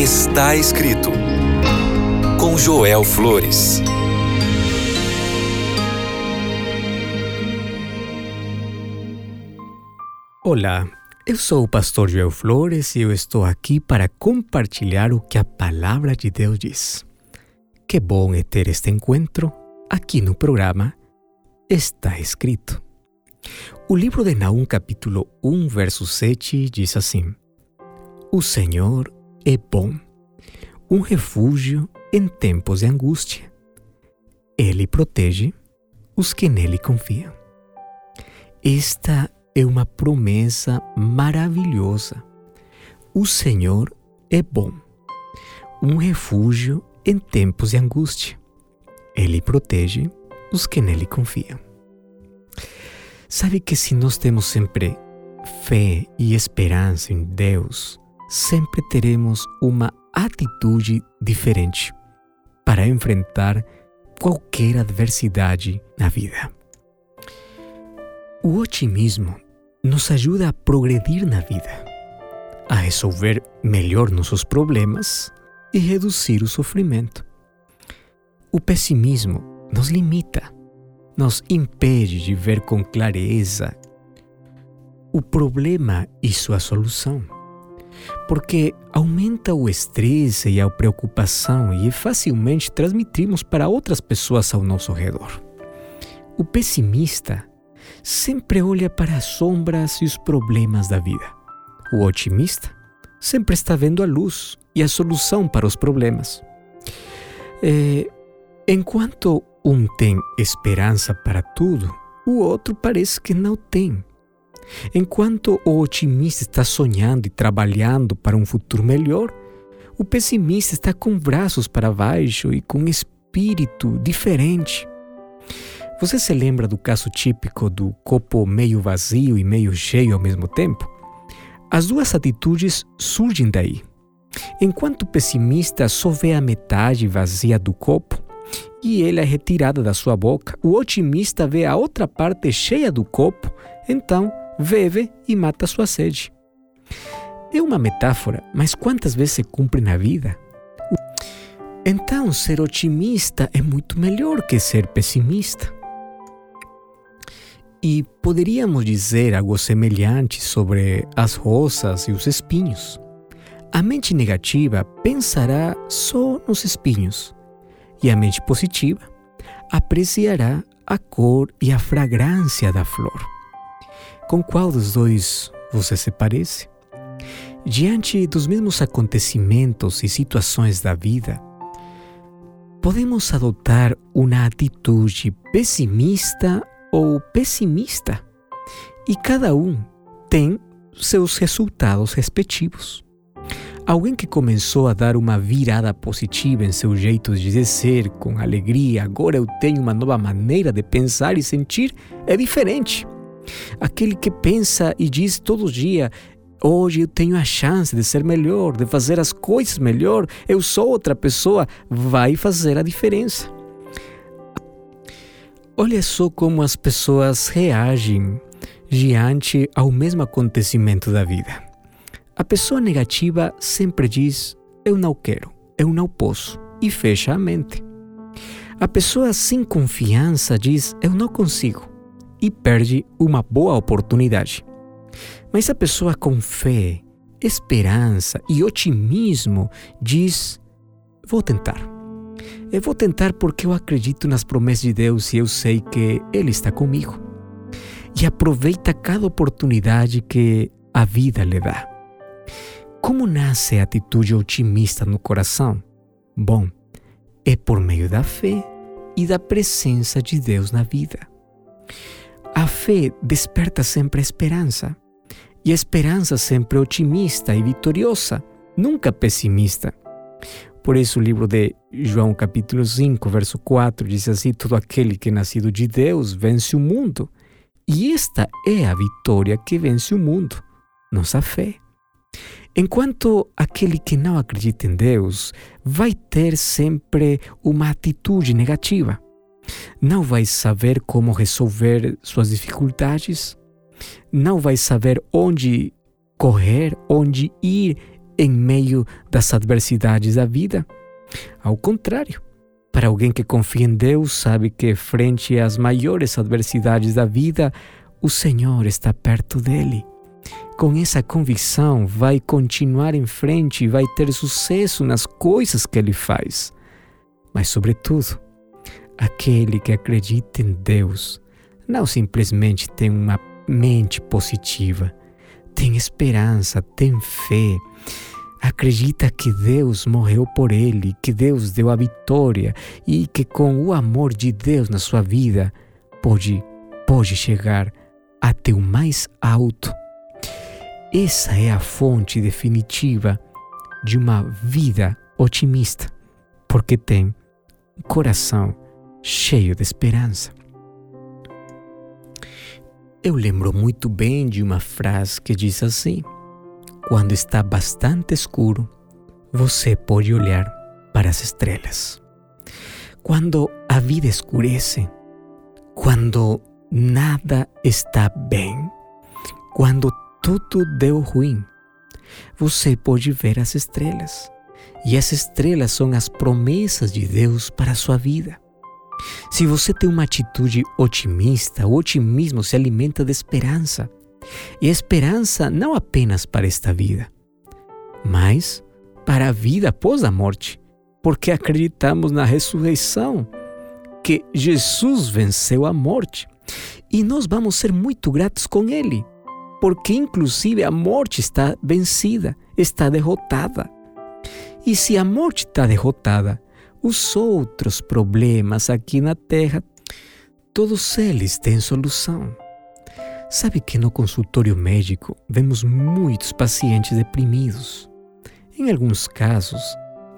Está escrito com Joel Flores. Olá, eu sou o pastor Joel Flores e eu estou aqui para compartilhar o que a palavra de Deus diz. Que bom é ter este encontro aqui no programa Está Escrito. O livro de Naum, capítulo 1, verso 7, diz assim: O Senhor é bom, um refúgio em tempos de angústia. Ele protege os que nele confiam. Esta é uma promessa maravilhosa. O Senhor é bom, um refúgio em tempos de angústia. Ele protege os que nele confiam. Sabe que se nós temos sempre fé e esperança em Deus, sempre teremos uma atitude diferente para enfrentar qualquer adversidade na vida. O otimismo nos ajuda a progredir na vida, a resolver melhor nossos problemas e reduzir o sofrimento. O pessimismo nos limita, nos impede de ver com clareza o problema e sua solução porque aumenta o estresse e a preocupação e facilmente transmitimos para outras pessoas ao nosso redor. O pessimista sempre olha para as sombras e os problemas da vida. O otimista sempre está vendo a luz e a solução para os problemas. É, enquanto um tem esperança para tudo, o outro parece que não tem. Enquanto o otimista está sonhando e trabalhando para um futuro melhor, o pessimista está com braços para baixo e com espírito diferente. Você se lembra do caso típico do copo meio vazio e meio cheio ao mesmo tempo? As duas atitudes surgem daí. Enquanto o pessimista só vê a metade vazia do copo e ele é retirada da sua boca, o otimista vê a outra parte cheia do copo, então bebe e mata sua sede. É uma metáfora, mas quantas vezes se cumpre na vida? Então, ser otimista é muito melhor que ser pessimista. E poderíamos dizer algo semelhante sobre as rosas e os espinhos. A mente negativa pensará só nos espinhos, e a mente positiva apreciará a cor e a fragrância da flor. Com qual dos dois você se parece? Diante dos mesmos acontecimentos e situações da vida, podemos adotar uma atitude pessimista ou pessimista, e cada um tem seus resultados respectivos. Alguém que começou a dar uma virada positiva em seu jeito de ser, com alegria, agora eu tenho uma nova maneira de pensar e sentir, é diferente. Aquele que pensa e diz todo dia: Hoje eu tenho a chance de ser melhor, de fazer as coisas melhor, eu sou outra pessoa, vai fazer a diferença. Olha só como as pessoas reagem diante ao mesmo acontecimento da vida. A pessoa negativa sempre diz: Eu não quero, eu não posso, e fecha a mente. A pessoa sem confiança diz: Eu não consigo, e perde uma boa oportunidade. Mas a pessoa com fé, esperança e otimismo diz: Vou tentar. Eu vou tentar porque eu acredito nas promessas de Deus e eu sei que Ele está comigo. E aproveita cada oportunidade que a vida lhe dá. Como nasce a atitude otimista no coração? Bom, é por meio da fé e da presença de Deus na vida. A fé desperta sempre esperança. E a esperança sempre otimista e vitoriosa, nunca pessimista. Por isso o livro de João capítulo 5, verso 4 diz assim: todo aquele que é nascido de Deus vence o mundo. E esta é a vitória que vence o mundo, nossa fé. Enquanto aquele que não acredita em Deus vai ter sempre uma atitude negativa não vai saber como resolver suas dificuldades, não vai saber onde correr, onde ir em meio das adversidades da vida. Ao contrário, para alguém que confia em Deus, sabe que frente às maiores adversidades da vida, o Senhor está perto dele. Com essa convicção, vai continuar em frente e vai ter sucesso nas coisas que ele faz. Mas, sobretudo, aquele que acredita em Deus não simplesmente tem uma mente positiva, tem esperança, tem fé, acredita que Deus morreu por ele, que Deus deu a vitória e que com o amor de Deus na sua vida pode, pode chegar até o mais alto. Essa é a fonte definitiva de uma vida otimista, porque tem coração cheio de esperança. Eu lembro muito bem de uma frase que diz assim: Quando está bastante escuro, você pode olhar para as estrelas. Quando a vida escurece, quando nada está bem, quando tudo deu ruim, você pode ver as estrelas. E as estrelas são as promessas de Deus para a sua vida. Se você tem uma atitude otimista, o otimismo se alimenta de esperança. E esperança não apenas para esta vida, mas para a vida após a morte, porque acreditamos na ressurreição, que Jesus venceu a morte. E nós vamos ser muito gratos com Ele, porque inclusive a morte está vencida, está derrotada. E se a morte está derrotada, os outros problemas aqui na Terra, todos eles têm solução. Sabe que no consultório médico vemos muitos pacientes deprimidos. Em alguns casos,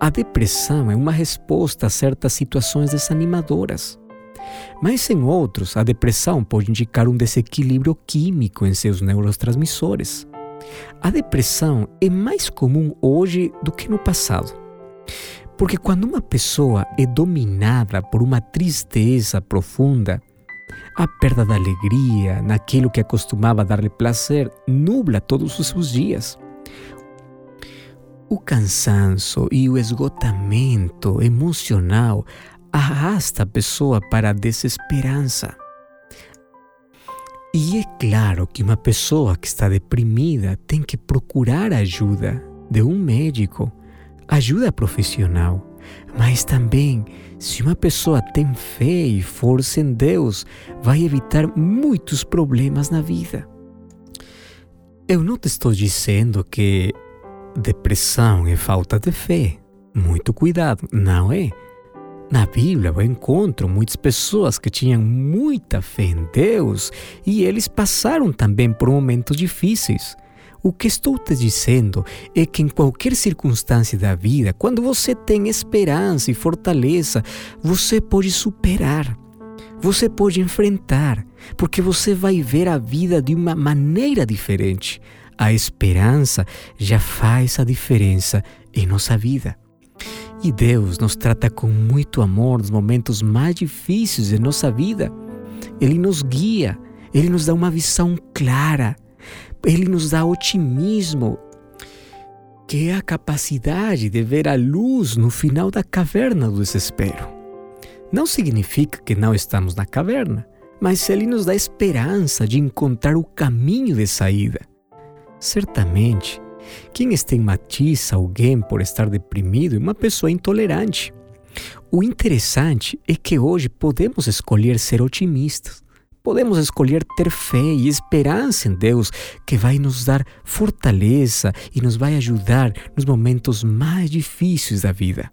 a depressão é uma resposta a certas situações desanimadoras. Mas em outros, a depressão pode indicar um desequilíbrio químico em seus neurotransmissores. A depressão é mais comum hoje do que no passado. Porque quando uma pessoa é dominada por uma tristeza profunda, a perda da alegria naquilo que acostumava dar-lhe prazer nubla todos os seus dias. O cansaço e o esgotamento emocional arrasta a pessoa para a desesperança. E é claro que uma pessoa que está deprimida tem que procurar ajuda de um médico ajuda profissional, mas também, se uma pessoa tem fé e força em Deus, vai evitar muitos problemas na vida. Eu não te estou dizendo que depressão é falta de fé. Muito cuidado, não é? Na Bíblia eu encontro muitas pessoas que tinham muita fé em Deus e eles passaram também por momentos difíceis. O que estou te dizendo é que em qualquer circunstância da vida, quando você tem esperança e fortaleza, você pode superar. Você pode enfrentar, porque você vai ver a vida de uma maneira diferente. A esperança já faz a diferença em nossa vida. E Deus nos trata com muito amor nos momentos mais difíceis de nossa vida. Ele nos guia, ele nos dá uma visão clara ele nos dá otimismo, que é a capacidade de ver a luz no final da caverna do desespero. Não significa que não estamos na caverna, mas ele nos dá esperança de encontrar o caminho de saída. Certamente, quem estigmatiza alguém por estar deprimido é uma pessoa intolerante. O interessante é que hoje podemos escolher ser otimistas podemos escolher ter fé e esperança em Deus, que vai nos dar fortaleza e nos vai ajudar nos momentos mais difíceis da vida.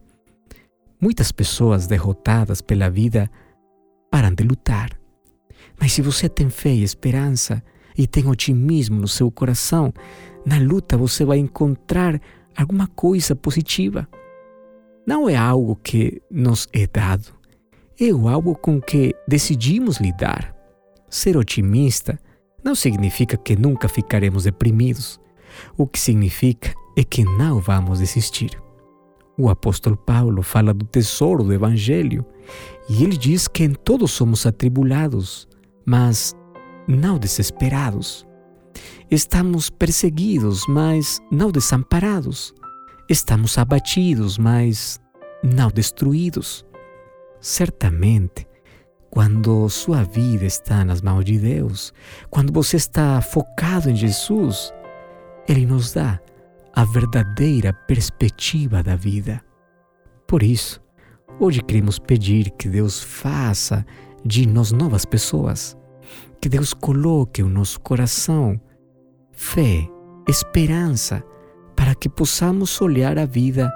Muitas pessoas derrotadas pela vida param de lutar. Mas se você tem fé e esperança e tem otimismo no seu coração, na luta você vai encontrar alguma coisa positiva. Não é algo que nos é dado, é algo com que decidimos lidar. Ser otimista não significa que nunca ficaremos deprimidos. O que significa é que não vamos desistir. O apóstolo Paulo fala do tesouro do Evangelho e ele diz que em todos somos atribulados, mas não desesperados. Estamos perseguidos, mas não desamparados. Estamos abatidos, mas não destruídos. Certamente, quando sua vida está nas mãos de Deus, quando você está focado em Jesus, Ele nos dá a verdadeira perspectiva da vida. Por isso, hoje queremos pedir que Deus faça de nós novas pessoas, que Deus coloque no nosso coração fé, esperança, para que possamos olhar a vida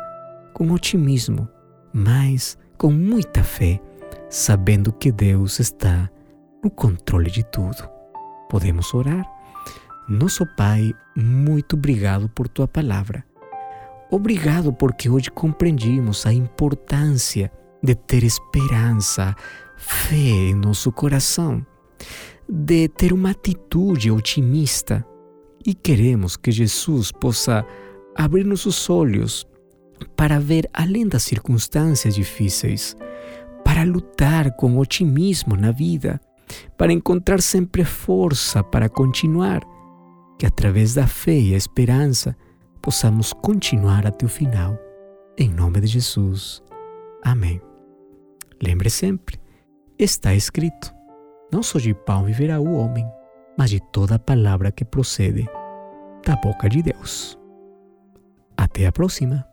com otimismo, mas com muita fé, sabendo que Deus está no controle de tudo. Podemos orar? Nosso Pai, muito obrigado por tua palavra. Obrigado porque hoje compreendimos a importância de ter esperança, fé em nosso coração, de ter uma atitude otimista e queremos que Jesus possa abrir nossos olhos para ver além das circunstâncias difíceis, para lutar com otimismo na vida, para encontrar sempre força para continuar, que através da fé e a esperança possamos continuar até o final. Em nome de Jesus. Amém. Lembre sempre, está escrito: não só de pão viverá o homem, mas de toda palavra que procede da boca de Deus. Até a próxima!